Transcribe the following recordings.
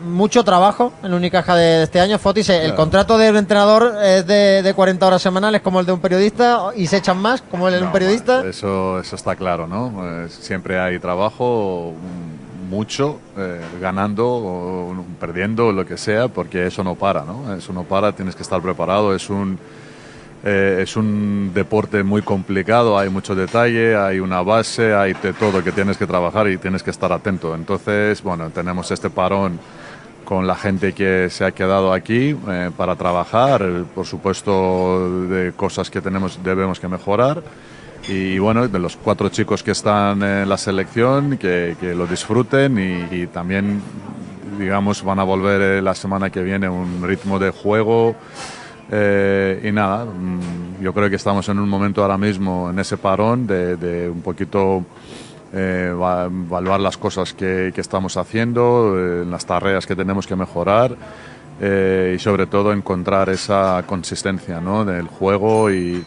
mucho trabajo en la Unicaja de este año. Fotis, el contrato del entrenador es de, 40 horas semanales como el de un periodista y se echan más como el de un periodista. Eso, eso está claro, ¿no? Pues siempre hay trabajo, mucho, eh, ganando o perdiendo, lo que sea, porque eso no para, ¿no? Eso no para, tienes que estar preparado, es un... Eh, es un deporte muy complicado, hay mucho detalle, hay una base, hay de todo que tienes que trabajar y tienes que estar atento. Entonces, bueno, tenemos este parón con la gente que se ha quedado aquí eh, para trabajar, por supuesto de cosas que tenemos, debemos que mejorar y bueno, de los cuatro chicos que están en la selección, que, que lo disfruten y, también, digamos, van a volver eh, la semana que viene un ritmo de juego. Eh, y nada, mm, yo creo que estamos en un momento ahora mismo en ese parón de un poquito eh, evaluar las cosas que, estamos haciendo, eh, las tareas que tenemos que mejorar eh, y sobre todo encontrar esa consistencia ¿no? del juego y,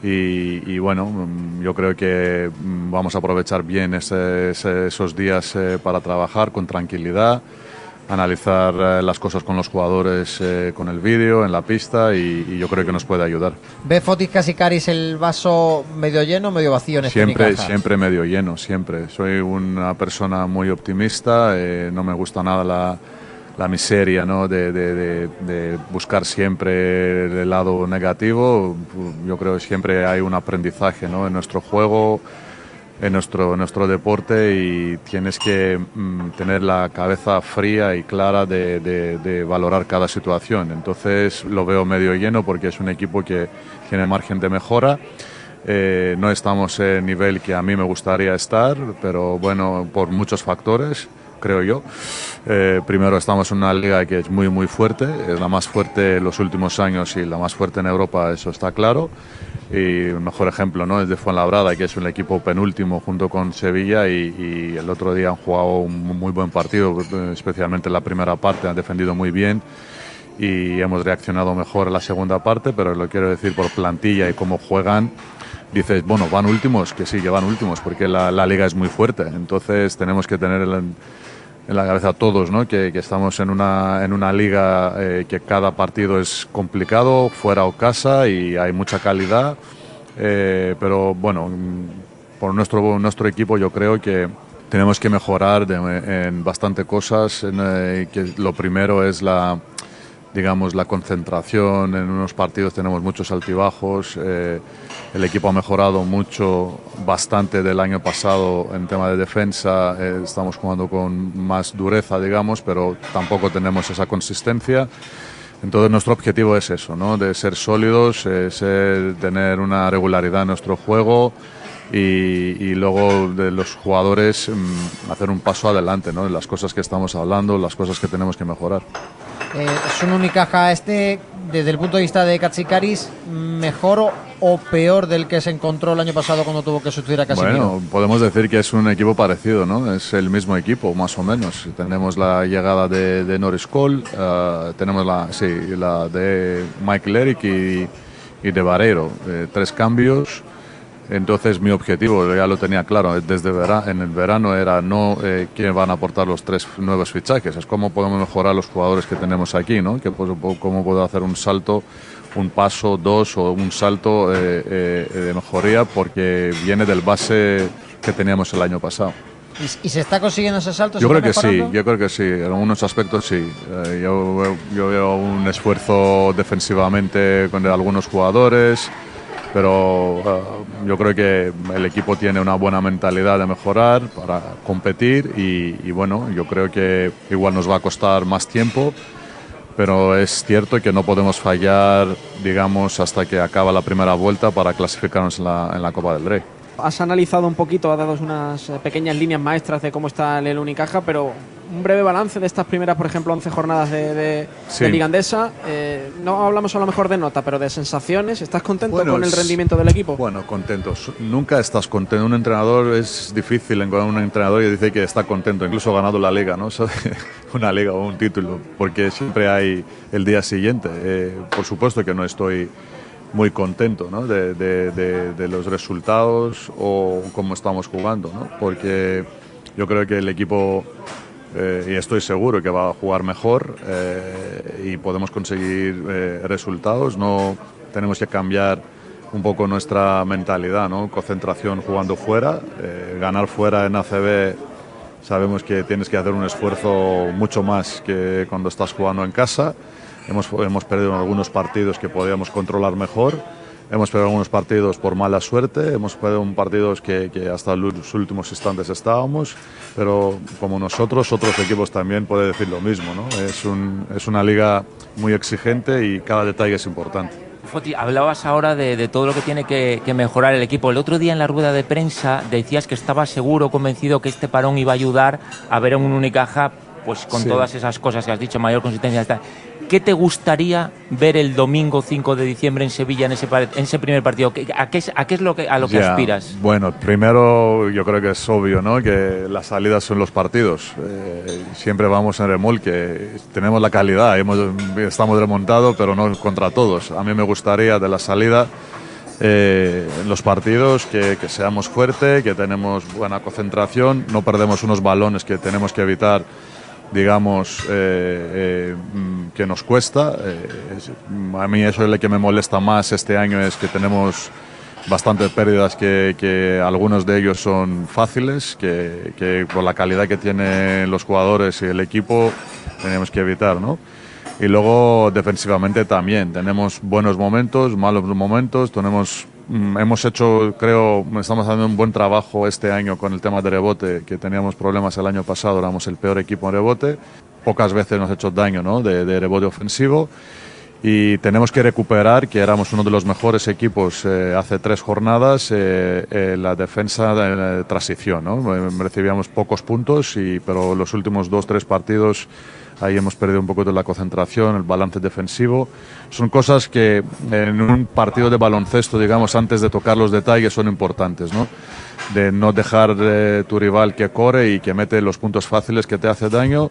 y, bueno, mm, yo creo que mm, vamos a aprovechar bien esos días para trabajar con tranquilidad analizar eh, las cosas con los jugadores eh, con el vídeo, en la pista y, yo creo que nos puede ayudar. ¿Ve Fotis Casicaris el vaso medio lleno o medio vacío en este Siempre, siempre medio lleno, siempre. Soy una persona muy optimista, eh, no me gusta nada la, la miseria ¿no? De, de, de, buscar siempre el lado negativo. Yo creo que siempre hay un aprendizaje ¿no? en nuestro juego en nuestro, nuestro deporte y tienes que mm, tener la cabeza fría y clara de, valorar cada situación. Entonces lo veo medio lleno porque es un equipo que tiene margen de mejora. Eh, no estamos en el nivel que a mí me gustaría estar, pero bueno, por muchos factores, creo yo. Eh, primero estamos en una liga que es muy, muy fuerte, es la más fuerte en los últimos años y la más fuerte en Europa, eso está claro y el mejor ejemplo ¿no? es de Fuenlabrada, que es un equipo penúltimo junto con Sevilla y, el otro día han jugado un muy buen partido, especialmente en la primera parte, han defendido muy bien y hemos reaccionado mejor en la segunda parte, pero lo quiero decir por plantilla y cómo juegan, dices, bueno, van últimos, que sí, que van últimos, porque la, la liga es muy fuerte, entonces tenemos que tener el en la cabeza todos, ¿no? que, estamos en una, en una liga eh, que cada partido es complicado, fuera o casa, y hay mucha calidad. Eh, pero bueno, por nuestro, nuestro equipo yo creo que tenemos que mejorar en bastante cosas. Eh, que lo primero es la, digamos, la concentración. En unos partidos tenemos muchos altibajos. Eh, el equipo ha mejorado mucho, bastante del año pasado en tema de defensa. Eh, estamos jugando con más dureza, digamos, pero tampoco tenemos esa consistencia. Entonces nuestro objetivo es eso, ¿no? de ser sólidos, tener una regularidad en nuestro juego y, luego de los jugadores mm, hacer un paso adelante ¿no? las cosas que estamos hablando, las cosas que tenemos que mejorar. Eh, es un Unicaja este, desde el punto de vista de Katsikaris, mejor o, peor del que se encontró el año pasado cuando tuvo que sustituir a Casimiro? Bueno, podemos decir que es un equipo parecido, ¿no? Es el mismo equipo, más o menos. Tenemos la llegada de, Norris Cole, eh, tenemos la, sí, la de Michael Eric y, y de Barreiro. Eh, tres cambios entonces mi objetivo, ya lo tenía claro, desde en el verano era no eh, quién van a aportar los tres nuevos fichajes, es cómo podemos mejorar los jugadores que tenemos aquí, ¿no? Que, pues, cómo puedo hacer un salto, un paso, dos o un salto eh, eh, de mejoría porque viene del base que teníamos el año pasado. ¿Y, se está consiguiendo ese salto? Yo creo que sí, yo creo que sí, en algunos aspectos sí. yo, yo veo un esfuerzo defensivamente con algunos jugadores pero eh, yo creo que el equipo tiene una buena mentalidad de mejorar para competir y, bueno, yo creo que igual nos va a costar más tiempo, pero es cierto que no podemos fallar, digamos, hasta que acaba la primera vuelta para clasificarnos en la, en la Copa del Rey. Has analizado un poquito, has dado unas eh, pequeñas líneas maestras de cómo está el Unicaja, pero un breve balance de estas primeras, por ejemplo, 11 jornadas de, de, Ligandesa. Eh, no hablamos a lo mejor de nota, pero de sensaciones. ¿Estás contento con el rendimiento del equipo? Bueno, contento. Nunca estás contento. Un entrenador es difícil encontrar un entrenador y dice que está contento, incluso ganado la liga, ¿no? Una liga o un título, porque siempre hay el día siguiente. Eh, por supuesto que no estoy muy contento ¿no? de, de, de, los resultados o cómo estamos jugando, ¿no? porque yo creo que el equipo eh, y estoy seguro que va a jugar mejor y podemos conseguir resultados. No tenemos que cambiar un poco nuestra mentalidad, ¿no? Concentración jugando fuera, ganar fuera en ACB sabemos que tienes que hacer un esfuerzo mucho más que cuando estás jugando en casa. Hemos, hemos perdido algunos partidos que podíamos controlar mejor Hemos perdido algunos partidos por mala suerte, hemos perdido partidos que, que, hasta los últimos instantes estábamos, pero como nosotros, otros equipos también pueden decir lo mismo. ¿no? Es, un, es una liga muy exigente y cada detalle es importante. Foti, hablabas ahora de, de, todo lo que tiene que, que, mejorar el equipo. El otro día en la rueda de prensa decías que estabas seguro, convencido que este parón iba a ayudar a ver a un Unicaja pues con sí. todas esas cosas que has dicho, mayor consistencia. ¿Qué te gustaría ver el domingo 5 de diciembre en Sevilla en ese, en ese primer partido? ¿A qué, a qué es lo que, a lo que yeah. aspiras? Bueno, primero yo creo que es obvio ¿no? que las salidas son los partidos. Eh, siempre vamos en remolque, tenemos la calidad, hemos, estamos remontados, pero no contra todos. A mí me gustaría de la salida eh, los partidos que, que seamos fuertes, que tenemos buena concentración, no perdemos unos balones que tenemos que evitar digamos, eh, eh, que nos cuesta. Eh, es, a mí eso es lo que me molesta más este año, es que tenemos bastantes pérdidas que, que algunos de ellos son fáciles, que, que, por la calidad que tienen los jugadores y el equipo tenemos que evitar, ¿no? Y luego defensivamente también, tenemos buenos momentos, malos momentos, tenemos hemos hecho, creo, estamos haciendo un buen trabajo este año con el tema de rebote, que teníamos problemas el año pasado, éramos el peor equipo en rebote, pocas veces nos ha hecho daño ¿no? de, de rebote ofensivo y tenemos que recuperar que éramos uno de los mejores equipos eh, hace tres jornadas eh, eh, la defensa de, transición ¿no? recibíamos pocos puntos y pero los últimos dos tres partidos ahí hemos perdido un poco de la concentración, el balance defensivo. Son cosas que en un partido de baloncesto, digamos, antes de tocar los detalles, son importantes, ¿no? De no dejar eh, tu rival que corre y que mete los puntos fáciles que te hace daño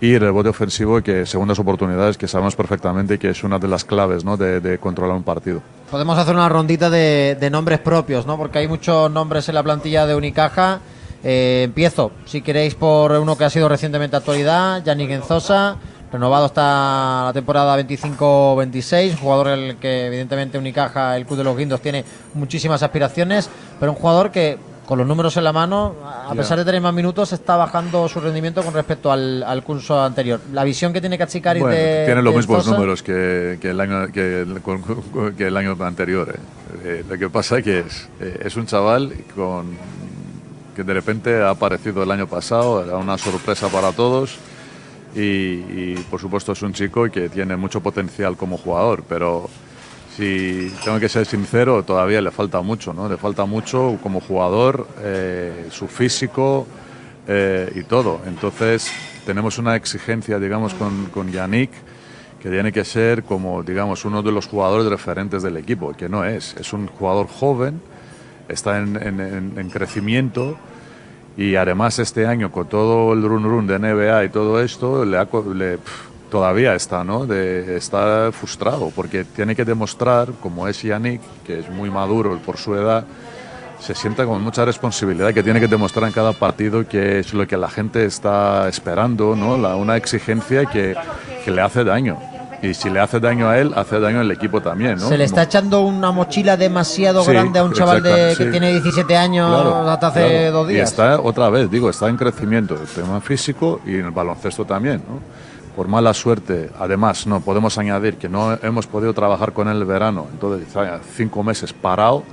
y rebote ofensivo que segundas oportunidades que sabemos perfectamente que es una de las claves ¿no? de, de controlar un partido. Podemos hacer una rondita de, de nombres propios, ¿no? Porque hay muchos nombres en la plantilla de Unicaja. Eh, empiezo, si queréis, por uno que ha sido recientemente actualidad, Yannick Enzosa, renovado hasta la temporada 25-26, jugador el que evidentemente Unicaja, el Club de los Guindos, tiene muchísimas aspiraciones, pero un jugador que con los números en la mano, a pesar de tener más minutos, está bajando su rendimiento con respecto al, al curso anterior. La visión que tiene Cachicaris bueno, de. Tiene los de mismos Enzosa, números que, que, el año, que, el, que el año anterior. Eh. Eh, lo que pasa es que es, eh, es un chaval con que de repente ha aparecido el año pasado, era una sorpresa para todos y, y, por supuesto es un chico que tiene mucho potencial como jugador, pero si tengo que ser sincero, todavía le falta mucho, ¿no? Le falta mucho como jugador, eh, su físico eh, y todo. Entonces tenemos una exigencia, digamos, con, con Yannick que tiene que ser como, digamos, uno de los jugadores referentes del equipo, que no es. Es un jugador joven, está en, en, en crecimiento y además este año con todo el run run de NBA y todo esto, le, le todavía está, ¿no? De, está frustrado porque tiene que demostrar, como es Yannick, que es muy maduro por su edad, se sienta con mucha responsabilidad que tiene que demostrar en cada partido que es lo que la gente está esperando, ¿no? La, una exigencia que le hace daño. Y si le hace daño a él, hace daño al equipo también, ¿no? Se le está echando una mochila demasiado Sí, grande a un chaval de, que sí. tiene 17 años Claro, hasta hace claro. dos Y días. está, otra vez, digo, está en crecimiento, el tema físico y en el baloncesto también, ¿no? Por mala suerte, además, no podemos añadir que no hemos podido trabajar con él el verano, entonces cinco meses parado.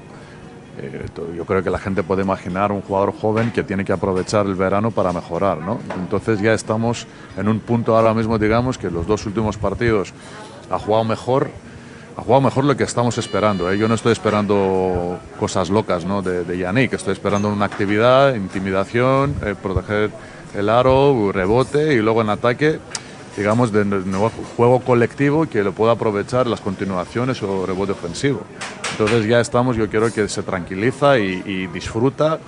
Eh, yo creo que la gente puede imaginar un jugador joven que tiene que aprovechar el verano para mejorar, ¿no? Entonces ya estamos en un punto ahora mismo, digamos, que los dos últimos partidos ha jugado mejor, ha jugado mejor lo que estamos esperando. ¿eh? Yo no estoy esperando cosas locas ¿no? de, de Yannick, estoy esperando una actividad, intimidación, eh, proteger el aro, rebote y luego en ataque, digamos, de, nuevo juego colectivo que lo pueda aprovechar las continuaciones o rebote ofensivo. Entonces ya estamos, yo quiero que se tranquiliza y, disfruta,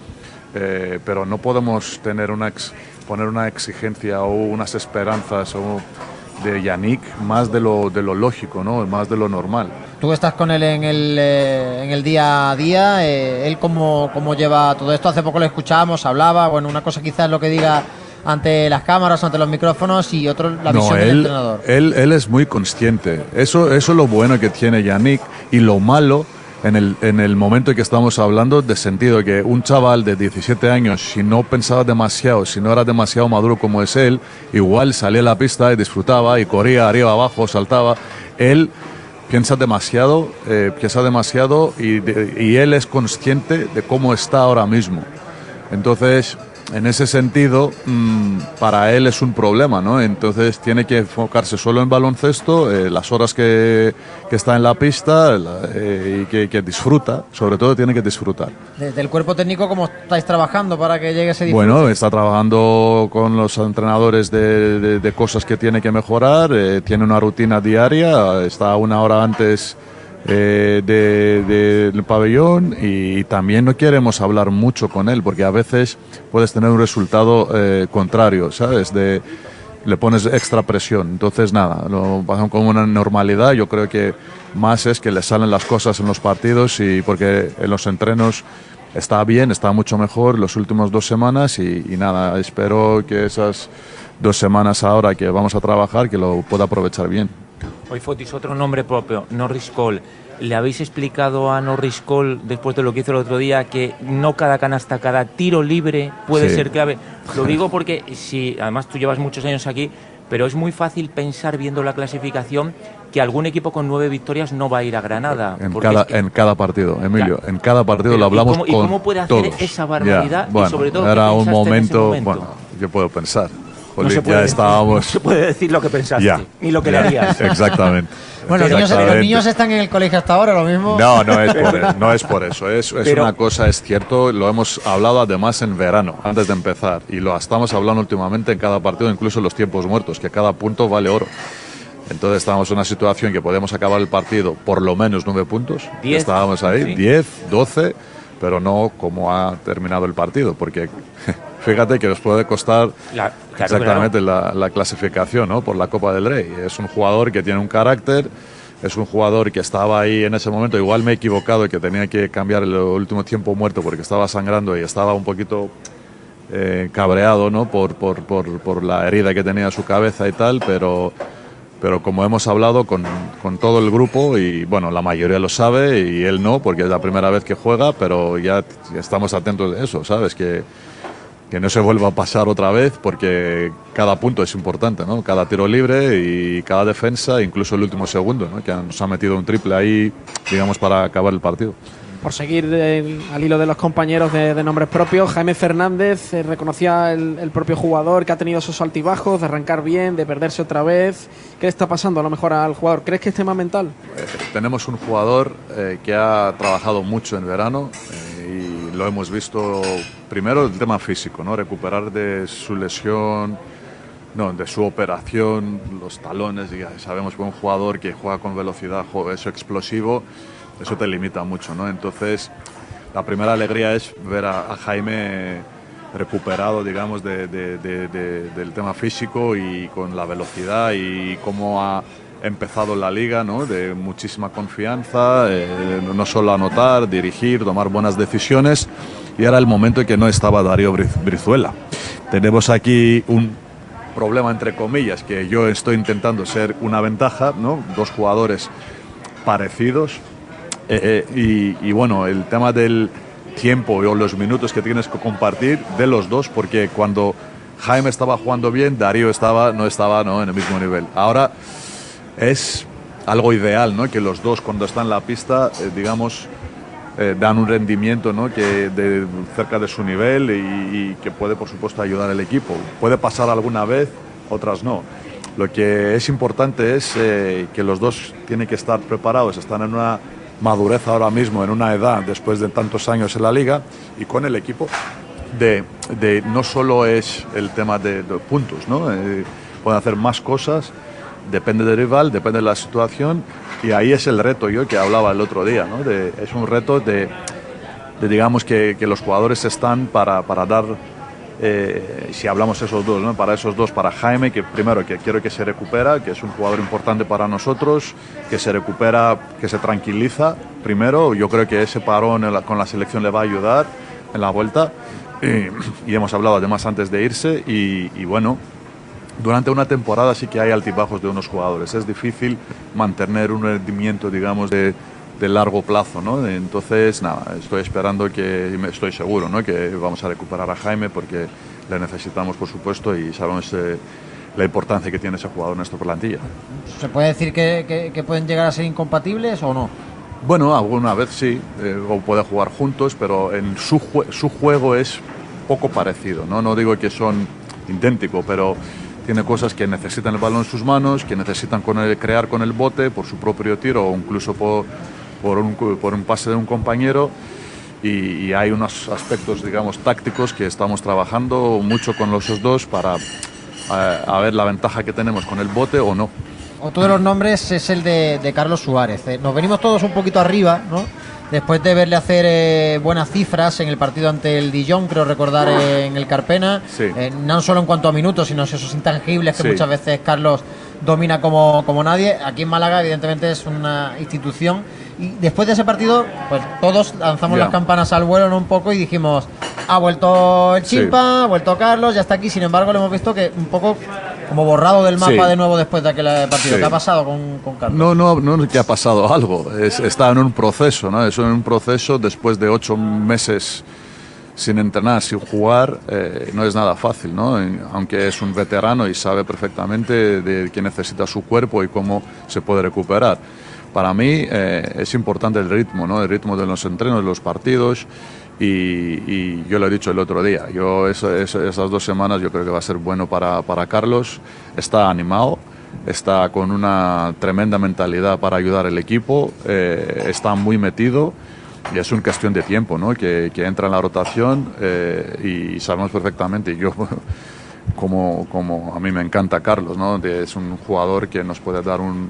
eh, pero no podemos tener una ex, poner una exigencia o unas esperanzas de Yannick más de lo, lo lógico, ¿no? más de lo normal. Tú estás con él en el, eh, en el día a día, eh, él cómo, cómo lleva todo esto. Hace poco le escuchábamos, hablaba, bueno, una cosa quizás lo que diga ante las cámaras, ante los micrófonos y otro la visión del entrenador. Él, él es muy consciente. Eso, eso es lo bueno que tiene Yannick y lo malo en el, en el momento en que estamos hablando de sentido que un chaval de 17 años, si no pensaba demasiado, si no era demasiado maduro como es él, igual salía a la pista y disfrutaba y corría arriba, abajo, saltaba. Él piensa demasiado, eh, piensa demasiado y, y él es consciente de cómo está ahora mismo. Entonces, en ese sentido, mm, para él es un problema, ¿no? Entonces tiene que enfocarse solo en baloncesto, eh, las horas que, que, está en la pista eh, y que, que, disfruta, sobre todo tiene que disfrutar. Desde el cuerpo técnico, ¿cómo estáis trabajando para que llegue ese disfrute? Bueno, está trabajando con los entrenadores de, de, de cosas que tiene que mejorar, eh, tiene una rutina diaria, está una hora antes eh, del de, pabellón y, también no queremos hablar mucho con él porque a veces puedes tener un resultado eh, contrario, ¿sabes? De, le pones extra presión. Entonces, nada, lo pasan con una normalidad. Yo creo que más es que le salen las cosas en los partidos y porque en los entrenos está bien, está mucho mejor las últimas dos semanas y, y nada, espero que esas dos semanas ahora que vamos a trabajar, que lo pueda aprovechar bien. Hoy Fotis, otro nombre propio, Norris Cole. ¿Le habéis explicado a Norris Cole, después de lo que hizo el otro día, que no cada canasta, cada tiro libre puede sí. ser clave? Lo digo porque, si además tú llevas muchos años aquí, pero es muy fácil pensar viendo la clasificación que algún equipo con nueve victorias no va a ir a Granada. En, cada, es que, en cada partido, Emilio, ya. en cada partido pero lo hablamos ¿y cómo, con ¿Y cómo puede hacer todos. esa barbaridad? Ya, bueno, y sobre todo, era un momento, momento, bueno, yo puedo pensar. No se, puede, ya estábamos... no se puede decir lo que pensaste ya, ni lo que ya, le harías. Exactamente. Bueno, los niños, los niños, están en el colegio hasta ahora, lo mismo. No, no es por, no es por eso. Es, es Pero, una cosa, es cierto, lo hemos hablado además en verano, antes de empezar. Y lo estamos hablando últimamente en cada partido, incluso en los tiempos muertos, que cada punto vale oro. Entonces estábamos en una situación que podemos acabar el partido por lo menos nueve puntos. Diez, estábamos ahí, sí. diez, doce, pero no como ha terminado el partido, porque fíjate que nos puede costar la, claro, exactamente claro. La, la, clasificación ¿no? por la Copa del Rey. Es un jugador que tiene un carácter, es un jugador que estaba ahí en ese momento, igual me he equivocado y que tenía que cambiar el último tiempo muerto porque estaba sangrando y estaba un poquito eh, cabreado ¿no? por, por, por, por, la herida que tenía en su cabeza y tal, pero, pero como hemos hablado con, con, todo el grupo y bueno, la mayoría lo sabe y él no, porque es la primera vez que juega, pero ya, ya estamos atentos de eso, ¿sabes? Que, que no se vuelva a pasar otra vez porque cada punto es importante, ¿no? Cada tiro libre y cada defensa, incluso el último segundo, ¿no? Que nos ha metido un triple ahí, digamos, para acabar el partido. Por seguir el, al hilo de los compañeros de, de nombres propios, Jaime Fernández eh, reconocía el, el, propio jugador que ha tenido esos altibajos, de arrancar bien, de perderse otra vez. ¿Qué le está pasando a lo mejor al jugador? ¿Crees que es tema mental? Eh, tenemos un jugador eh, que ha trabajado mucho en verano y lo hemos visto primero el tema físico, ¿no? Recuperar de su lesión, no, de su operación, los talones, ya sabemos que un jugador que juega con velocidad, es explosivo, eso te limita mucho, ¿no? Entonces, la primera alegría es ver a, Jaime recuperado, digamos, de, de, de, del tema físico y con la velocidad y cómo ha empezado la liga, ¿no? De muchísima confianza, eh, no solo anotar, dirigir, tomar buenas decisiones. Y era el momento en que no estaba Darío Brizuela. Tenemos aquí un problema, entre comillas, que yo estoy intentando ser una ventaja, ¿no? Dos jugadores parecidos. Eh, eh, y, y, bueno, el tema del tiempo o los minutos que tienes que compartir de los dos, porque cuando Jaime estaba jugando bien, Darío estaba, no estaba ¿no? en el mismo nivel. Ahora es algo ideal, ¿no? Que los dos cuando están en la pista, eh, digamos, eh, dan un rendimiento, ¿no? Que de, cerca de su nivel y, que puede, por supuesto, ayudar al equipo. Puede pasar alguna vez, otras no. Lo que es importante es eh, que los dos tienen que estar preparados, están en una madurez ahora mismo, en una edad después de tantos años en la liga y con el equipo de, de no solo es el tema de, de puntos, ¿no? Eh, pueden hacer más cosas depende del rival, depende de la situación y ahí es el reto yo que hablaba el otro día, ¿no? De, es un reto de, de digamos que, que, los jugadores están para, para dar, eh, si hablamos esos dos, ¿no? Para esos dos, para Jaime, que primero que quiero que se recupera, que es un jugador importante para nosotros, que se recupera, que se tranquiliza, primero, yo creo que ese parón con la selección le va a ayudar en la vuelta y, hemos hablado además antes de irse y, y bueno, durante una temporada sí que hay altibajos de unos jugadores. Es difícil mantener un rendimiento, digamos, de, de largo plazo, ¿no? Entonces, nada, estoy esperando que, estoy seguro, ¿no? Que vamos a recuperar a Jaime porque le necesitamos, por supuesto, y sabemos eh, la importancia que tiene ese jugador en nuestra plantilla. ¿Se puede decir que, que, pueden llegar a ser incompatibles o no? Bueno, alguna vez sí, eh, o puede jugar juntos, pero en su, su juego es poco parecido, ¿no? No digo que son idénticos, pero tiene cosas que necesitan el balón en sus manos, que necesitan con crear con el bote por su propio tiro o incluso por, por, un, por un pase de un compañero. Y, hay unos aspectos, digamos, tácticos que estamos trabajando mucho con los dos para eh, a, ver la ventaja que tenemos con el bote o no. Otro de los nombres es el de, de Carlos Suárez. Eh. Nos venimos todos un poquito arriba, ¿no? Después de verle hacer eh, buenas cifras en el partido ante el Dijon, creo recordar en el Carpena, eh, no solo en cuanto a minutos, sino esos intangibles que muchas veces Carlos domina como, como nadie. Aquí en Málaga, evidentemente, es una institución. Y después de ese partido, pues todos lanzamos las campanas al vuelo un poco y dijimos, ha vuelto el Chimpa, ha vuelto Carlos, ya está aquí. Sin embargo, le hemos visto que un poco como borrado del mapa de nuevo después de aquel partido. ¿Qué ha pasado con, Carlos? No, no, no es que ha pasado algo. está en un proceso, ¿no? Es en un proceso después de ocho meses sin entrenar, sin jugar, eh, no es nada fácil, ¿no? Aunque es un veterano y sabe perfectamente de qué necesita su cuerpo y cómo se puede recuperar. Para mí eh, es importante el ritmo, ¿no? El ritmo de los entrenos, de los partidos y, yo lo he dicho el otro día, yo esas dos semanas yo creo que va a ser bueno para, para Carlos, está animado, está con una tremenda mentalidad para ayudar al equipo, eh, está muy metido y es una cuestión de tiempo, ¿no? que, que entra en la rotación eh, y sabemos perfectamente, yo como, como a mí me encanta Carlos, ¿no? es un jugador que nos puede dar un,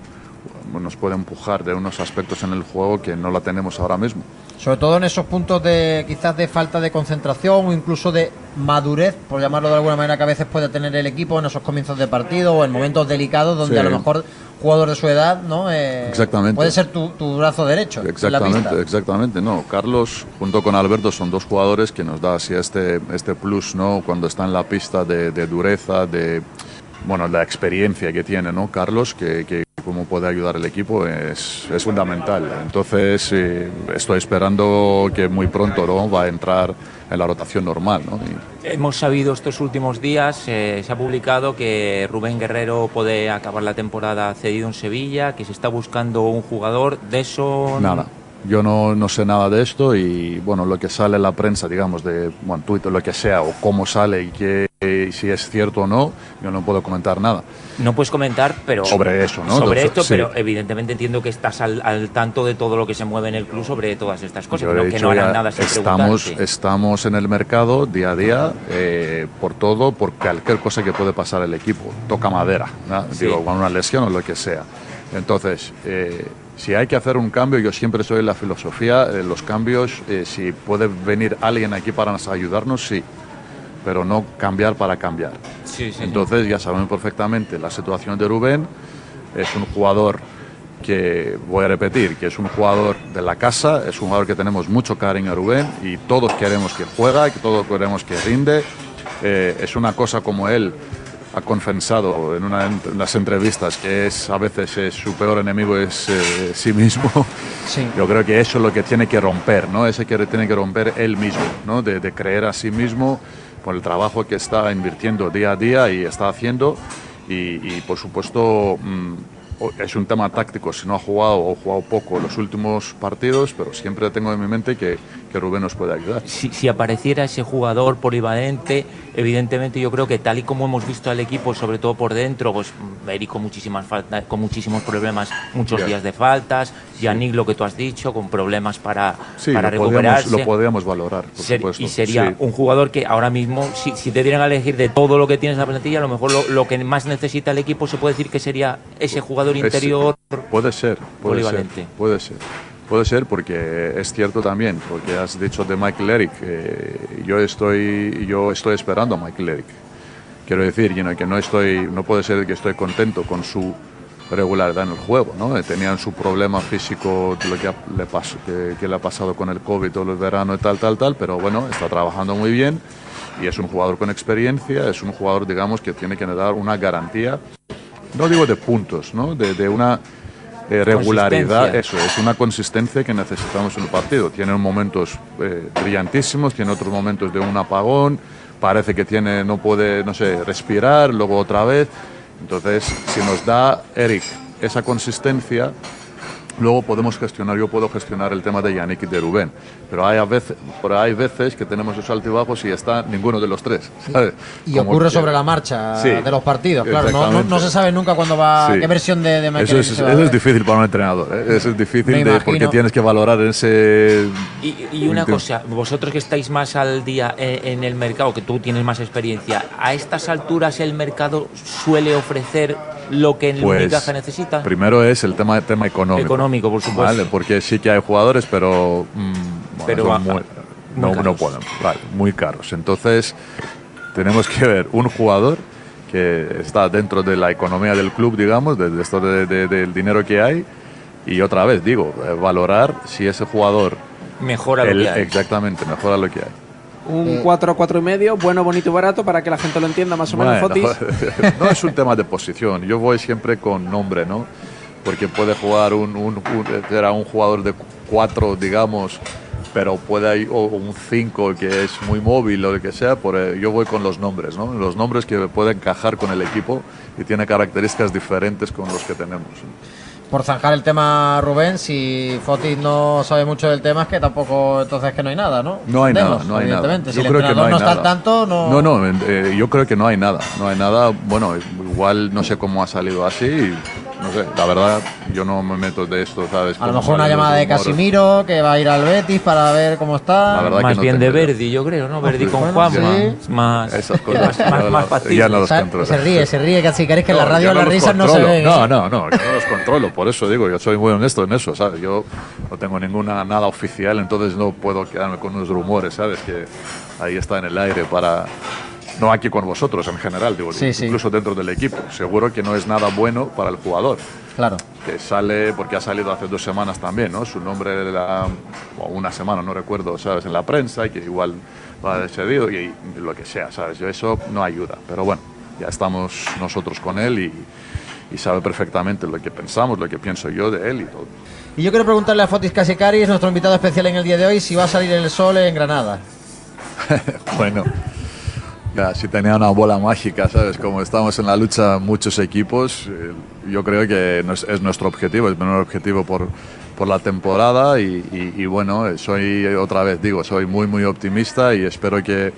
nos puede empujar de unos aspectos en el juego que no la tenemos ahora mismo. Sobre todo en esos puntos de quizás de falta de concentración o incluso de madurez, por llamarlo de alguna manera, que a veces puede tener el equipo en esos comienzos de partido o en momentos delicados donde a lo mejor jugador de su edad, ¿no? Eh, exactamente. Puede ser tu, brazo derecho. Exactamente, exactamente. No, Carlos junto con Alberto son dos jugadores que nos da así este este plus, ¿no? Cuando está en la pista de, dureza, de bueno, la experiencia que tiene, ¿no? Carlos, que, que cómo puede ayudar el equipo es, es fundamental. Entonces, eh, estoy esperando que muy pronto ¿no? va a entrar en la rotación normal. ¿no? Hemos sabido estos últimos días, eh, se ha publicado que Rubén Guerrero puede acabar la temporada cedido en Sevilla, que se está buscando un jugador de eso. Nada. Yo no, no, sé nada de esto y bueno, lo que sale en la prensa, digamos, de bueno, Twitter, lo que sea, o cómo sale y, que, si es cierto o no, yo no puedo comentar nada. No puedes comentar, pero... Sobre eso, ¿no? Sobre esto, pero evidentemente entiendo que estás al, tanto de todo lo que se mueve en el club sobre todas estas cosas, pero que no harán nada sin estamos, estamos en el mercado día a día eh, por todo, por cualquier cosa que puede pasar el equipo. Toca madera, digo, con una lesión o lo que sea. Entonces... Eh, si hay que hacer un cambio, yo siempre soy la filosofía, de los cambios, eh, si puede venir alguien aquí para ayudarnos, sí, pero no cambiar para cambiar. Entonces ya sabemos perfectamente la situación de Rubén, es un jugador que, voy a repetir, que es un jugador de la casa, es un jugador que tenemos mucho cariño a Rubén y todos queremos que juega, que todos queremos que rinde. Eh, es una cosa como él ha confesado en, una, las entrevistas que es a veces su peor enemigo es eh, sí mismo. Yo creo que eso es lo que tiene que romper, ¿no? Ese que tiene que romper él mismo, ¿no? De, creer a sí mismo por el trabajo que está invirtiendo día a día y está haciendo. Y, por supuesto, mm, es un tema táctico, si no ha jugado o ha jugado poco los últimos partidos, pero siempre tengo en mi mente que, que Rubén nos puede ayudar. Si, si, apareciera ese jugador polivalente, evidentemente yo creo que tal y como hemos visto al equipo, sobre todo por dentro, pues Eric con, muchísimas faltas, con muchísimos problemas, muchos días de faltas, Yannick lo que tú has dicho, con problemas para, para lo recuperarse. lo podríamos valorar, por supuesto. Y sería un jugador que ahora mismo, si, si, te dieran a elegir de todo lo que tienes en la plantilla, a lo mejor lo, lo, que más necesita el equipo se puede decir que sería ese jugador interior. puede ser, puede polivalente. ser. Puede ser. Puede ser porque es cierto también, porque has dicho de Michael Eric, yo, estoy, yo estoy esperando a Michael Eric. Quiero decir que no estoy, no puede ser que estoy contento con su regularidad en el juego, ¿no? Tenían su problema físico, lo que le, pasó, que, le ha pasado con el COVID todo el verano y tal, tal, tal, pero bueno, está trabajando muy bien y es un jugador con experiencia, es un jugador, digamos, que tiene que dar una garantía, no digo de puntos, ¿no? De, una regularidad, eso es una consistencia que necesitamos en el partido. Tiene momentos eh, brillantísimos, tiene otros momentos de un apagón, parece que tiene, no puede, no sé, respirar, luego otra vez. Entonces, si nos da Eric esa consistencia, luego podemos gestionar, yo puedo gestionar el tema de Yannick y de Rubén. Pero hay, a veces, hay veces que tenemos esos altibajos y está ninguno de los tres. Y ocurre sobre la marcha de los partidos, claro. No, se sabe nunca cuándo va, qué versión de, de Eso, es, eso es, difícil para un entrenador. ¿eh? Eso es difícil porque tienes que valorar ese. Y, y una cosa, vosotros que estáis más al día en el mercado, que tú tienes más experiencia, ¿a estas alturas el mercado suele ofrecer lo que el pues, Unicaja necesita? Primero es el tema, tema económico. Económico, por supuesto. Vale, porque sí que hay jugadores, pero, mm, pero muy, no, no pueden, vale, muy caros. Entonces, tenemos que ver un jugador que está dentro de la economía del club, digamos, de, esto del dinero que hay. Y otra vez, digo, eh, valorar si ese jugador... Mejora lo que hay. Exactamente, mejora lo que hay un 4 4 y medio, bueno, bonito y barato, para que la gente lo entienda más o menos, Fotis. No es un tema de posición, yo voy siempre con nombre, ¿no? Porque puede jugar un, un, era un jugador de 4, digamos, pero puede ir un 5 que es muy móvil o lo que sea, por, eh, yo voy con los nombres, ¿no? Los nombres que pueden encajar con el equipo y tiene características diferentes con los que tenemos por zanjar el tema Rubén, si Fotis no sabe mucho del tema es que tampoco entonces que no hay nada, ¿no? No hay nada, no hay nada. Si el entrenador no, está al tanto, no... No, no, eh, yo creo que no hay nada, no hay nada, bueno, igual no sé cómo ha salido así, no sé, la verdad, yo no me meto de esto, ¿sabes? A lo mejor una llamada de Casimiro que va a ir al Betis para ver cómo está. más bien de Verdi, yo creo, ¿no? Verdi con Juan, más, Esas cosas, más, más, Ya no los controlo. Se ríe, se ríe, casi queréis que en la radio las risas no se ven. No, no, no, yo no los controlo, por eso digo, yo soy muy honesto en eso, ¿sabes? Yo no tengo ninguna nada oficial, entonces no puedo quedarme con unos rumores, ¿sabes? Que ahí está en el aire para no aquí con vosotros en general, digo, incluso dentro del equipo. Seguro que no es nada bueno para el jugador. Claro. Que sale, porque ha salido hace dos semanas también, ¿no? Su nombre, de la, o una semana, no recuerdo, ¿sabes? En la prensa y que igual va despedido y, y lo que sea, ¿sabes? Yo eso no ayuda. Pero bueno, ya estamos nosotros con él y, y sabe perfectamente lo que pensamos, lo que pienso yo de él y todo. Y yo quiero preguntarle a Fotis Casicaris, nuestro invitado especial en el día de hoy, si va a salir el sol en Granada. bueno, si tenía una bola mágica, ¿sabes? Como estamos en la lucha muchos equipos, eh, yo creo que es nuestro objetivo, es nuestro objetivo por, por la temporada y, bueno, soy otra vez, digo, soy muy, muy optimista y espero que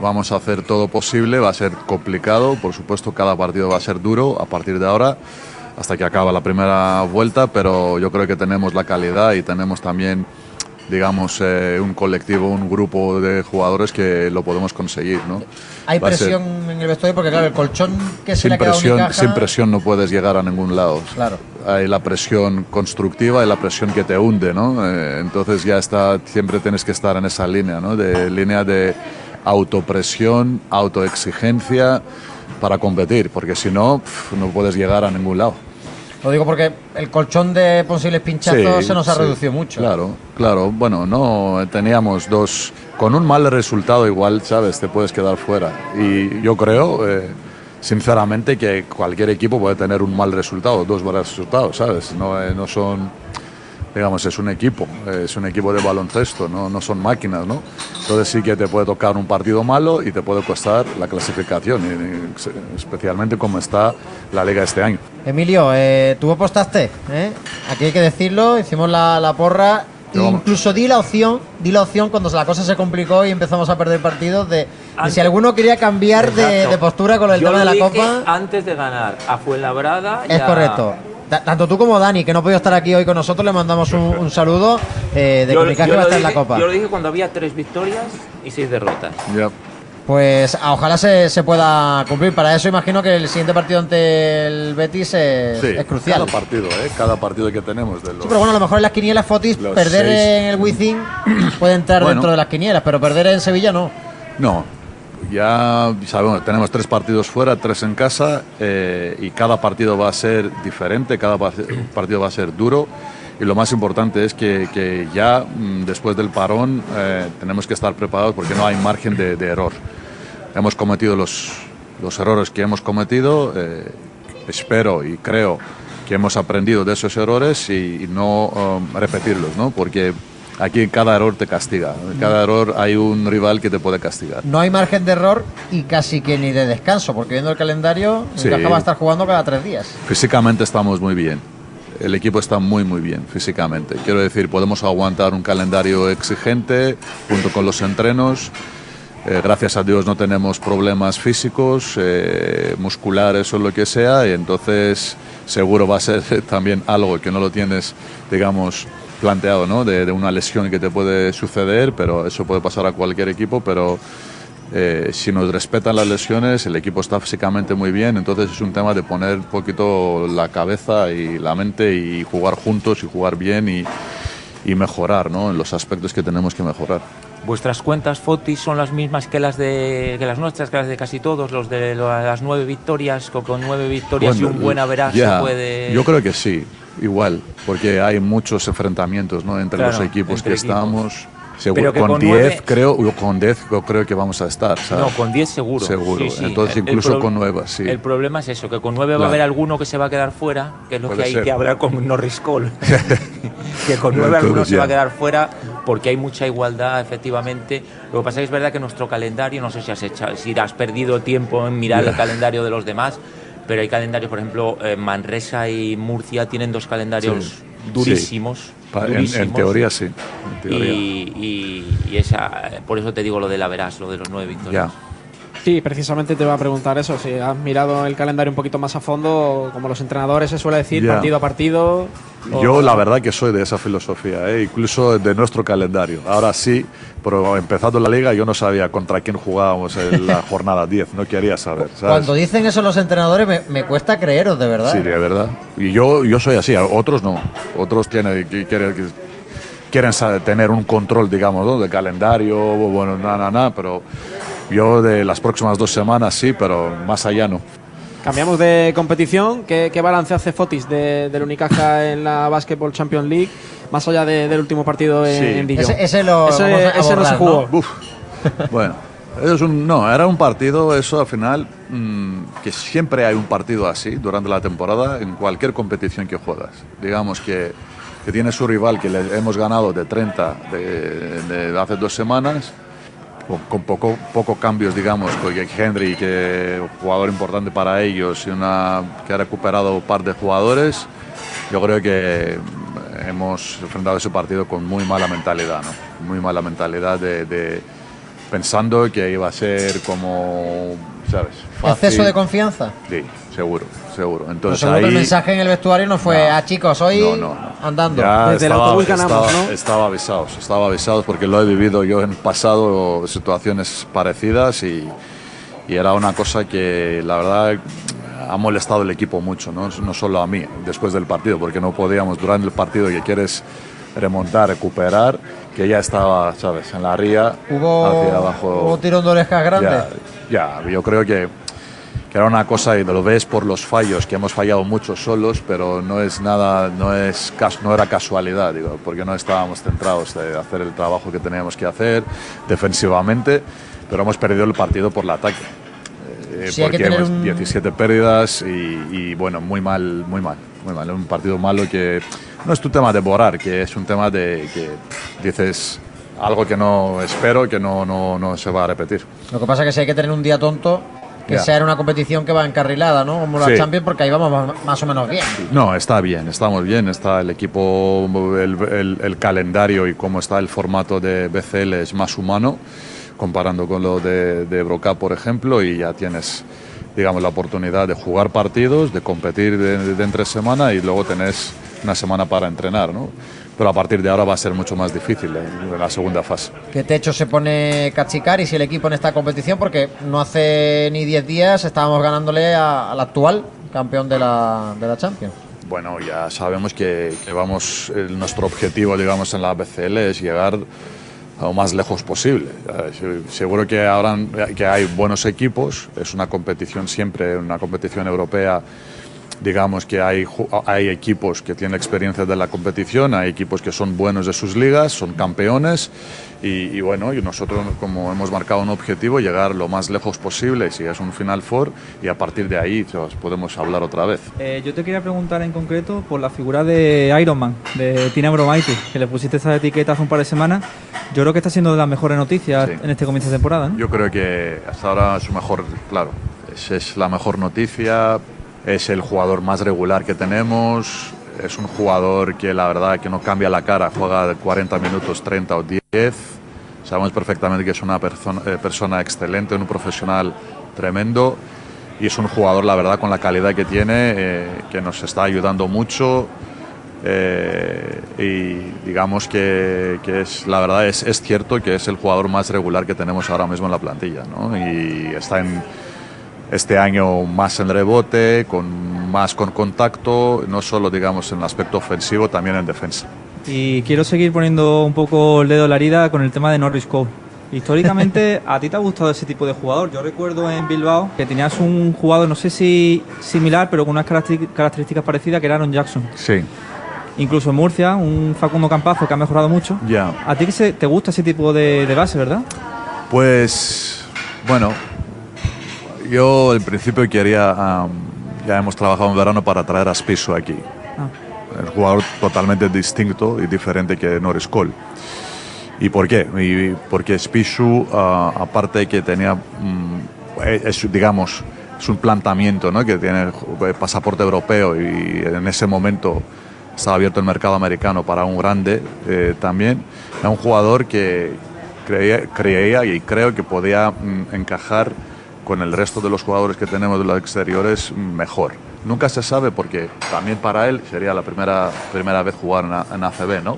vamos a hacer todo posible, va a ser complicado, por supuesto cada partido va a ser duro a partir de ahora hasta que acaba la primera vuelta, pero yo creo que tenemos la calidad y tenemos también digamos, eh, un colectivo, un grupo de jugadores que lo podemos conseguir, ¿no? Hay presión en el vestuario porque, claro, el colchón que se sin le ha presión, Sin presión no puedes llegar a ningún lado. Claro. Hay la presión constructiva y la presión que te hunde, ¿no? Eh, entonces ya está, siempre tienes que estar en esa línea, ¿no? De línea de autopresión, autoexigencia para competir, porque si no, no puedes llegar a ningún lado. Lo digo porque el colchón de posibles pinchazos se nos ha reducido mucho. Claro, claro. Bueno, no teníamos dos. Con un mal resultado, igual, ¿sabes? Te puedes quedar fuera. Y yo creo, eh, sinceramente, que cualquier equipo puede tener un mal resultado, dos malos resultados, ¿sabes? No, eh, no son digamos, es un equipo, es un equipo de baloncesto, ¿no? no son máquinas, ¿no? Entonces sí que te puede tocar un partido malo y te puede costar la clasificación, especialmente como está la liga este año. Emilio, eh, tú apostaste, ¿eh? aquí hay que decirlo, hicimos la, porra, incluso di la opción, di la opción cuando la cosa se complicó y empezamos a perder partidos de, si alguno quería cambiar de, postura con el tema de la Copa. Antes de ganar a Fuenlabrada. Es correcto tanto tú como Dani, que no podido estar aquí hoy con nosotros, le mandamos un, saludo eh, de comunicar que va a estar en la Copa. Yo lo dije cuando había tres victorias y seis derrotas. Pues ah, ojalá se, se, pueda cumplir. Para eso imagino que el siguiente partido ante el Betis es, crucial. Cada partido, ¿eh? Cada partido que tenemos. De Sí, pero bueno, a lo mejor en las quinielas Fotis, perder en el Wizzing puede entrar dentro de las quinielas, pero perder en Sevilla no. No, ya sabemos, tenemos tres partidos fuera, tres en casa eh, y cada partido va a ser diferente, cada partido va a ser duro y lo más importante es que, ya mm, después del parón eh, tenemos que estar preparados porque no hay margen de, error. Hemos cometido los, los errores que hemos cometido, eh, espero y creo que hemos aprendido de esos errores y, no um, repetirlos, ¿no? porque aquí cada error te castiga, cada error hay un rival que te puede castigar. No hay margen de error y casi que ni de descanso, porque viendo el calendario, sí. va a estar jugando cada tres días. Físicamente estamos muy bien el equipo está muy muy bien físicamente. Quiero decir, podemos aguantar un calendario exigente junto con los entrenos. Eh, gracias a Dios no tenemos problemas físicos, eh, musculares o lo que sea, y entonces seguro va a ser también algo que no lo tienes, digamos, planteado, ¿no? De, de una lesión que te puede suceder, pero eso puede pasar a cualquier equipo, pero eh, si nos respetan las lesiones, el equipo está físicamente muy bien, entonces es un tema de poner un poquito la cabeza y la mente y jugar juntos y jugar bien y, y mejorar ¿no? en los aspectos que tenemos que mejorar. Vuestras cuentas Fotis son las mismas que las de que las nuestras, que las de casi todos, los de las nueve victorias, con, nueve victorias y un buen averaje puede. Yo creo que sí, igual, porque hay muchos enfrentamientos ¿no? entre los equipos que estamos Seguro, con 10 creo, con 10 creo que vamos a estar. No, con 10 seguro. Seguro. Entonces incluso con 9, sí. El problema es eso, que con 9 va a haber alguno que se va a quedar fuera, que es lo que hay que hablar con Norris Cole. que con 9 alguno se va a quedar fuera porque hay mucha igualdad, efectivamente. Lo que pasa es que es verdad que nuestro calendario, no sé si has, hecho, si has perdido tiempo en mirar el calendario de los demás, pero hay calendarios, por ejemplo, eh, Manresa y Murcia tienen dos calendarios durísimos. En, teoría sí. Y, esa, por eso te digo lo de la verás, lo de los nueve victorias. Sí, precisamente te voy a preguntar eso. Si has mirado el calendario un poquito más a fondo, como los entrenadores se suele decir, partido a partido. Yo la verdad que soy de esa filosofía, ¿eh? incluso de nuestro calendario. Ahora sí, pero empezando la liga yo no sabía contra quién jugábamos en la jornada 10, no quería saber. Cuando dicen eso los entrenadores me, cuesta creeros, de verdad. Sí, de verdad. Y yo, yo soy así, otros no. Otros tienen, quieren, quieren tener un control, digamos, ¿no? de calendario, bueno, nada, nada, pero yo de las próximas dos semanas sí, pero más allá no. Cambiamos de competición. ¿Qué, balance hace Fotis de, del Unicaja en la Basketball Champions League? Más allá del último partido en, Dijon. Ese, lo, no se jugó. bueno, es un, no, era un partido, eso al final, mm, que siempre hay un partido así durante la temporada en cualquier competición que juegas. Digamos que, que tiene su rival que le hemos ganado de 30 de hace dos semanas con, poco, poco cambios, digamos, porque Henry, que jugador importante para ellos, y una, que ha recuperado un par de jugadores, yo creo que hemos enfrentado ese partido con muy mala mentalidad, ¿no? Muy mala mentalidad de, pensando que iba a ser como, ¿sabes? ¿Exceso de confianza? Sí, seguro seguro. Entonces, el mensaje en el vestuario no fue a ah, chicos, hoy andando. Desde el autobús ganamos, ¿no? Estaba avisados, estaba avisados porque lo he vivido yo en pasado, situaciones parecidas y, y era una cosa que la verdad ha molestado el equipo mucho, ¿no? no solo a mí, después del partido, porque no podíamos durante el partido que quieres remontar, recuperar, que ya estaba, ¿sabes?, en la ría, ¿Hubo, hacia abajo. ¿Hubo tirón de orejas grande? Ya, ya, yo creo que que era una cosa y lo ves por los fallos que hemos fallado muchos solos pero no es nada no es no era casualidad digo porque no estábamos centrados de hacer el trabajo que teníamos que hacer defensivamente pero hemos perdido el partido por el ataque eh, porque hemos 17 pérdidas y, bueno muy mal muy mal muy mal un partido malo que no es tu tema de borrar que es un tema de que dices algo que no espero que no, no, no se va a repetir. Lo que pasa es que si hay que tener un día tonto, que sea una competición que va encarrilada, ¿no? Como la Champions, porque ahí vamos más o menos bien. No, está bien, estamos bien. Está el equipo, el, calendario y cómo está el formato de BCL es más humano, comparando con lo de, de Broca, por ejemplo, y ya tienes digamos, la oportunidad de jugar partidos, de competir de, de entre semana y luego tenés una semana para entrenar, ¿no? Pero a partir de ahora va a ser mucho más difícil en la segunda fase. ¿Qué techo se pone Cachicari si el equipo en esta competición? Porque no hace ni 10 días estábamos ganándole al actual campeón de la, de la Champions. Bueno, ya sabemos que, vamos, nuestro objetivo, digamos, en la BCL es llegar lo más lejos posible. Seguro que, habrán, que hay buenos equipos, es una competición siempre, una competición europea digamos que hay, hay equipos que tienen experiencia de la competición, hay equipos que son buenos de sus ligas, son campeones y, bueno, y nosotros como hemos marcado un objetivo, llegar lo más lejos posible, si es un Final Four, y a partir de ahí pues, podemos hablar otra vez. Eh, yo te quería preguntar en concreto por la figura de Ironman, de Tina Bromaiti, que le pusiste esa etiqueta hace un par de semanas. Yo creo que está siendo de las mejores noticias en este comienzo de temporada. Yo creo que hasta ahora su mejor, claro, es, es la mejor noticia, es el jugador más regular que tenemos, es un jugador que la verdad que no cambia la cara, juega 40 minutos, 30 o 10. Sabemos perfectamente que es una persona, eh, persona excelente, un profesional tremendo y es un jugador, la verdad, con la calidad que tiene, eh, que nos está ayudando mucho. Eh, y digamos que, que, es, la verdad es, es, cierto que es el jugador más regular que tenemos ahora mismo en la plantilla. ¿no? Y está en, este año más en rebote, con más con contacto, no solo digamos en el aspecto ofensivo, también en defensa. Y quiero seguir poniendo un poco el dedo en la herida con el tema de Norris Cole. Históricamente, ¿a ti te ha gustado ese tipo de jugador? Yo recuerdo en Bilbao que tenías un jugador, no sé si similar, pero con unas características parecidas, que era Aaron Jackson. Sí. Incluso en Murcia, un Facundo Campazo que ha mejorado mucho. Ya. ¿A ti te gusta ese tipo de, de base, verdad? Pues, bueno, yo al principio quería, ya hemos trabajado en verano para traer a Spisu aquí. Ah. El jugador totalmente distinto y diferente que Norris Cole. ¿Y por qué? Y porque Spisu, ah, aparte de que tenía, mm, es, digamos, es un planteamiento ¿no? que tiene pasaporte europeo y en ese momento estaba abierto el mercado americano para un grande eh, también. Era un jugador que creía, creía y creo que podía mm, encajar con el resto de los jugadores que tenemos de los exteriores mejor. Nunca se sabe porque también para él sería la primera, primera vez jugar en, ACB, ¿no?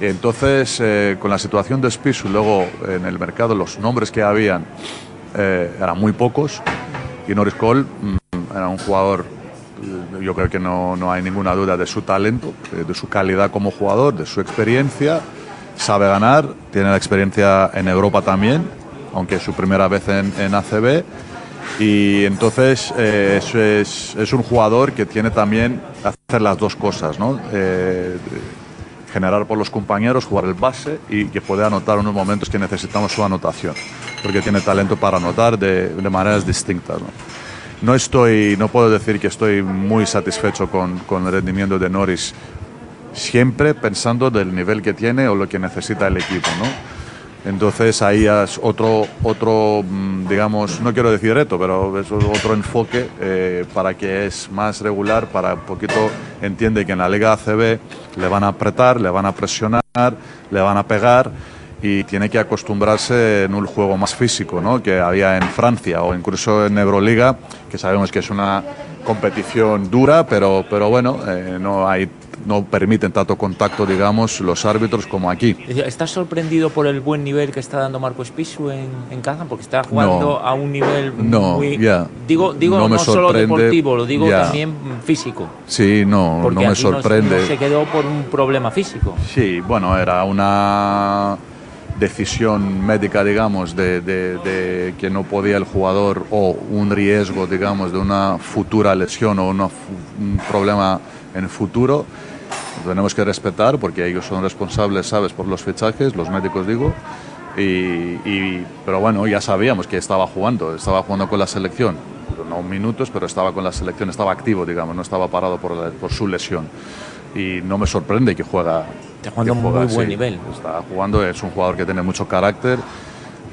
Entonces, eh, con la situación de Spisu, luego en el mercado los nombres que habían eh, eran muy pocos y Norris Cole mm, era un jugador, yo creo que no, no hay ninguna duda de su talento, de su calidad como jugador, de su experiencia, sabe ganar, tiene la experiencia en Europa también aunque es su primera vez en, ACB. Y entonces eh, es, es, un jugador que tiene también hacer las dos cosas, ¿no? Eh, generar por los compañeros, jugar el base y que puede anotar en unos momentos que necesitamos su anotación, porque tiene talento para anotar de, de maneras distintas. ¿no? no estoy, no puedo decir que estoy muy satisfecho con, con el rendimiento de Norris, siempre pensando del nivel que tiene o lo que necesita el equipo, ¿no? Entonces ahí es otro, otro mm, digamos, no quiero decir reto, pero es otro enfoque eh, para que es más regular, para un poquito entiende que en la Liga ACB le van a apretar, le van a presionar, le van a pegar y tiene que acostumbrarse en un juego más físico, ¿no? que había en Francia o incluso en Euroliga, que sabemos que es una competición dura, pero, pero bueno, eh, no hay no permiten tanto contacto, digamos, los árbitros como aquí. ¿Estás sorprendido por el buen nivel que está dando Marco Espisu en, en Kazan? Porque está jugando a un nivel no, muy... Yeah. Digo, digo no, solo deportivo, lo digo también físico. Sí, no, no me sorprende. se quedó por un problema físico. Sí, bueno, era una decisión médica, digamos, de, de, de, que no podía el jugador o un riesgo, digamos, de una futura lesión o una, un problema en el futuro tenemos que respetar porque ellos son responsables, ¿sabes?, por los fichajes, los médicos digo. Y, pero bueno, ya sabíamos que estaba jugando, estaba jugando con la selección, no minutos, pero estaba con la selección, estaba activo, digamos, no estaba parado por, por su lesión. Y no me sorprende que juega. Está jugando a muy buen nivel. Está jugando, es un jugador que tiene mucho carácter,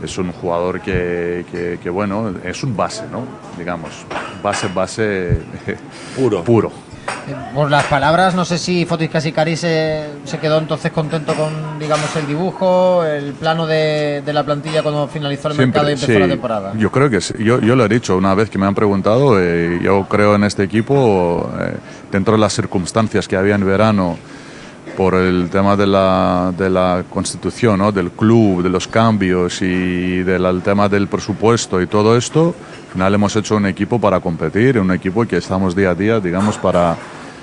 es un jugador que, que, que bueno, es un base, ¿no? Digamos, base, base puro. puro. Por las palabras, no sé si Fotis Casicari se, se quedó entonces contento con, digamos, el dibujo, el plano de, de la plantilla cuando finalizó el mercado y empezó la temporada. Yo creo que sí. Yo, yo lo he dicho una vez que me han preguntado, eh, yo creo en este equipo, eh, dentro de las circunstancias que había en verano, por el tema de la, de la constitución, ¿no? del club, de los cambios y del tema del presupuesto y todo esto, al final hemos hecho un equipo para competir, un equipo que estamos día a día, digamos, para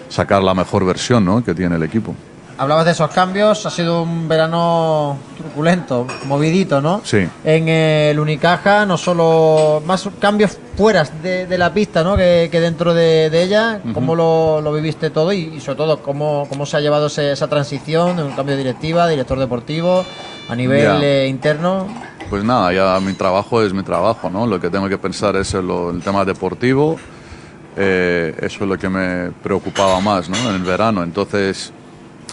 sacar la mejor versión ¿no? que tiene el equipo. Hablabas de esos cambios, ha sido un verano truculento, movidito, ¿no? Sí. En el Unicaja, no solo más cambios fuera de, la pista, ¿no? Que, dentro de, ella, ¿cómo lo, viviste todo y, sobre todo cómo, cómo se ha llevado esa transición de un cambio de directiva, director deportivo, a nivel eh, interno? Pues nada, ya mi trabajo es mi trabajo, ¿no? Lo que tengo que pensar es el, el tema deportivo eh, eso es lo que me preocupaba más ¿no? en el verano. Entonces,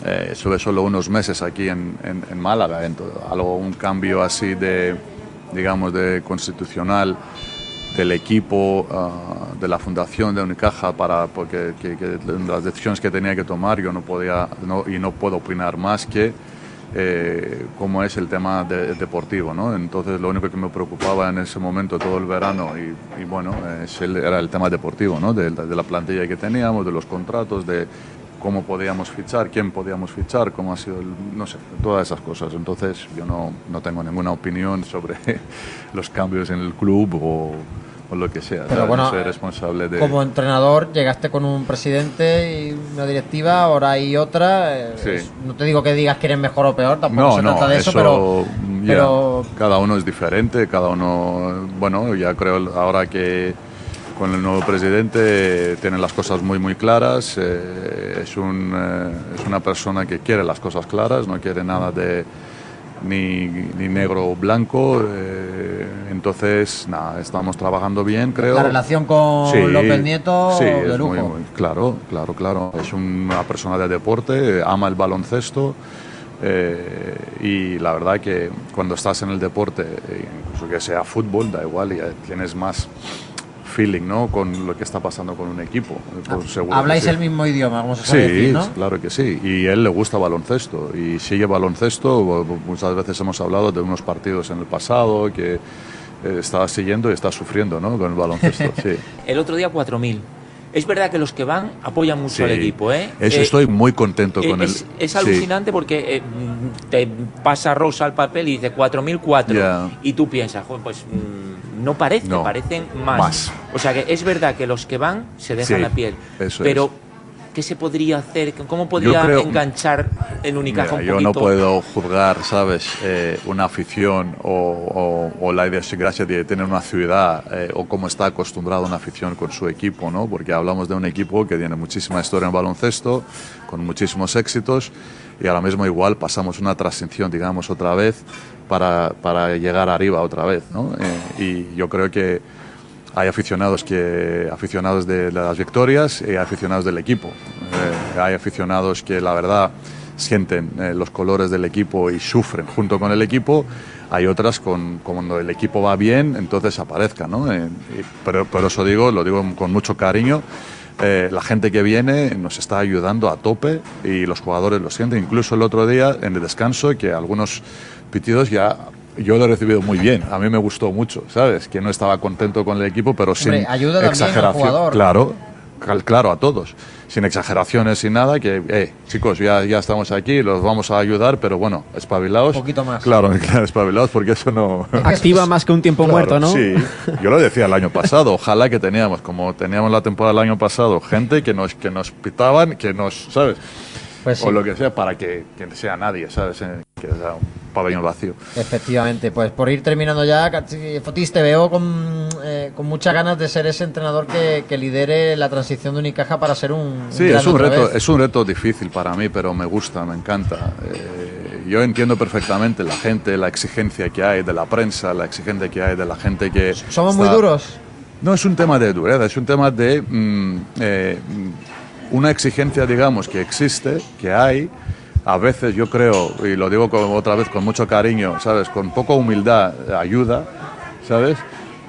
eh, estuve solo unos meses aquí en, en, Málaga, entonces, algo, un cambio así de, digamos, de constitucional del equipo, ah, de la fundación de Unicaja, para, porque las decisiones que tenía que tomar yo no podía no, y no puedo opinar más que eh, cómo es el tema deportivo. ¿no? Entonces lo único que me preocupaba en ese momento todo el verano y, bueno, era el tema deportivo, ¿no? de, la plantilla que teníamos, de los contratos, de cómo podíamos fichar, quién podíamos fichar, cómo ha sido, no sé, todas esas cosas. Entonces yo no, no tengo ninguna opinión sobre los cambios en el club o o lo que sea. Pero bueno, soy responsable de... como entrenador llegaste con un presidente y una directiva, ahora hay otra. Eh, no te digo que digas que eres mejor o peor, tampoco se trata de eso, pero, Cada uno es diferente, cada uno... Bueno, ya creo ahora que con el nuevo presidente tiene las cosas muy muy claras, eh, es, un, eh, es una persona que quiere las cosas claras, no quiere nada de ni, ni negro o blanco. Eh, entonces, nada, estamos trabajando bien, creo. La relación con López Nieto, sí, de lujo. claro, claro, claro. Es una persona de deporte, ama el baloncesto. Eh, y la verdad que cuando estás en el deporte, incluso que sea fútbol, da igual, ya tienes más feeling ¿no? con lo que está pasando con un equipo. Pues Habláis el mismo idioma, vamos a sí, decir, ¿no? claro que sí. Y él le gusta baloncesto y sigue baloncesto. Muchas veces hemos hablado de unos partidos en el pasado que eh, estaba siguiendo y está sufriendo ¿no? con el baloncesto. Sí. el otro día 4.000. Es verdad que los que van apoyan mucho al equipo, ¿eh? Eso eh, estoy muy contento con él. Es alucinante porque eh, te pasa Rosa al papel y dice 4004 y tú piensas, pues mm, no parece, parecen más. O sea que es verdad que los que van se dejan la piel, pero ¿Qué se podría hacer? ¿Cómo podría enganchar el Unicaja un Yo no puedo juzgar, ¿sabes?, eh, una afición o, o, la idiosincrasia de tener una ciudad eh, o cómo está acostumbrada una afición con su equipo, ¿no? Porque hablamos de un equipo que tiene muchísima historia en baloncesto, con muchísimos éxitos y ahora mismo igual pasamos una transición, digamos, otra vez para, para llegar arriba otra vez, ¿no? Eh, y yo creo que hay aficionados que aficionados de las victorias y aficionados del equipo. Eh, hay aficionados que la verdad sienten eh, los colores del equipo y sufren junto con el equipo. Hay otras con cuando el equipo va bien, entonces aparezcan, ¿no? Eh, pero por eso digo, lo digo con mucho cariño. la gente que viene nos está ayudando a tope y los jugadores lo sienten. Incluso el otro día en el descanso que algunos pitidos ya yo lo he recibido muy bien. A mí me gustó mucho, ¿sabes? Que no estaba contento con el equipo, pero sin exageración. Claro, claro, a todos. Sin exageraciones, sin nada, que, eh, chicos, ya, ya estamos aquí, los vamos a ayudar, pero bueno, espabilados. Un poquito más. Claro, espabilados, porque eso no. Activa más que un tiempo muerto, ¿no? Sí, yo lo decía el año pasado. Ojalá que teníamos, como teníamos la temporada del año pasado, gente que nos, que nos pitaban, que nos, ¿sabes? Pues o lo que sea, para que, que sea nadie, ¿sabes? Eh, que sea un pabellón vacío. Efectivamente, pues por ir terminando ya, Fotis, te veo con, eh, con muchas ganas de ser ese entrenador que, que, lidere la transición de Unicaja para ser un. Sí, es, un reto, es un reto difícil para mí, pero me gusta, me encanta. Eh, yo entiendo perfectamente la gente, la exigencia que hay de la prensa, la exigencia que hay de la gente que. ¿Somos muy duros? No es un tema de dureza, es un tema de mm, eh, una exigencia, digamos, que existe, que hay a veces yo creo, y lo digo otra vez con mucho cariño, ¿sabes? Con poca humildad ayuda, ¿sabes?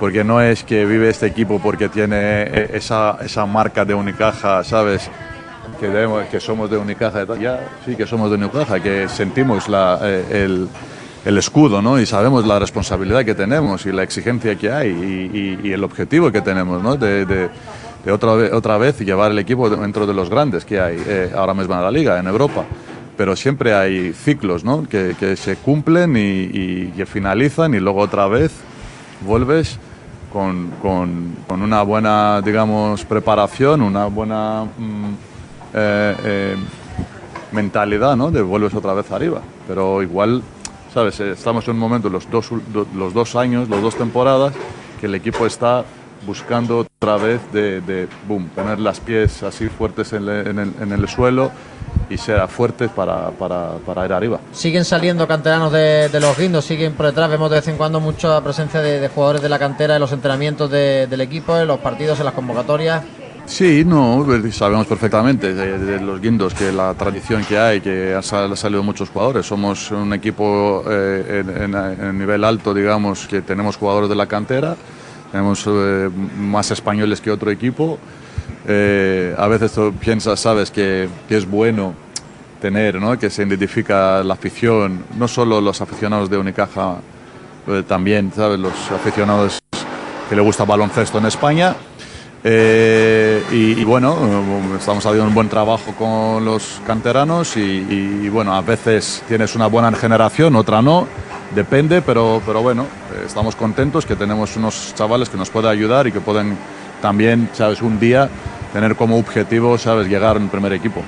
Porque no es que vive este equipo porque tiene eh, esa, esa marca de Unicaja, ¿sabes? Que, somos de Unicaja, ya sí que somos de Unicaja, que sentimos eh, el, el, escudo, ¿no? Y sabemos la responsabilidad que tenemos y la exigencia que hay y, el objetivo que tenemos, ¿no? De, otra vez llevar el equipo dentro de los grandes que hay eh, ahora mismo en la liga, en Europa pero siempre hay ciclos ¿no? que, que, se cumplen y, que finalizan y luego otra vez vuelves con, con, con una buena, digamos, preparación, una buena mm, eh, eh, mentalidad, ¿no? De vuelves otra vez arriba. Pero igual, ¿sabes? Eh, estamos en un momento, los dos, los dos años, las dos temporadas, que el equipo está buscando otra vez de, de boom, poner las pies así fuertes en, el, suelo y ser fuertes para, para, para, ir arriba. Siguen saliendo canteranos de, los guindos, siguen por detrás, vemos de vez en cuando mucha presencia de, jugadores de la cantera en los entrenamientos del equipo, en los partidos, en las convocatorias. Sí, no, sabemos perfectamente de, los guindos que la tradición que hay, que han salido muchos jugadores. Somos un equipo eh, en, en, nivel alto, digamos, que tenemos jugadores de la cantera tenemos eh, más españoles que otro equipo. Eh, a veces tú piensas, sabes, que, que, es bueno tener, ¿no? que se identifica la afición, no solo los aficionados de Unicaja, eh, también, ¿sabes? los aficionados que le gusta baloncesto en España. y, bueno, estamos haciendo un buen trabajo con los canteranos y, y, bueno, a veces tienes una buena generación, otra no depende, pero, pero bueno, eh, estamos contentos que tenemos unos chavales que nos pueden ayudar y que pueden también, sabes, un día tener como objetivo, sabes, llegar en primer equipo.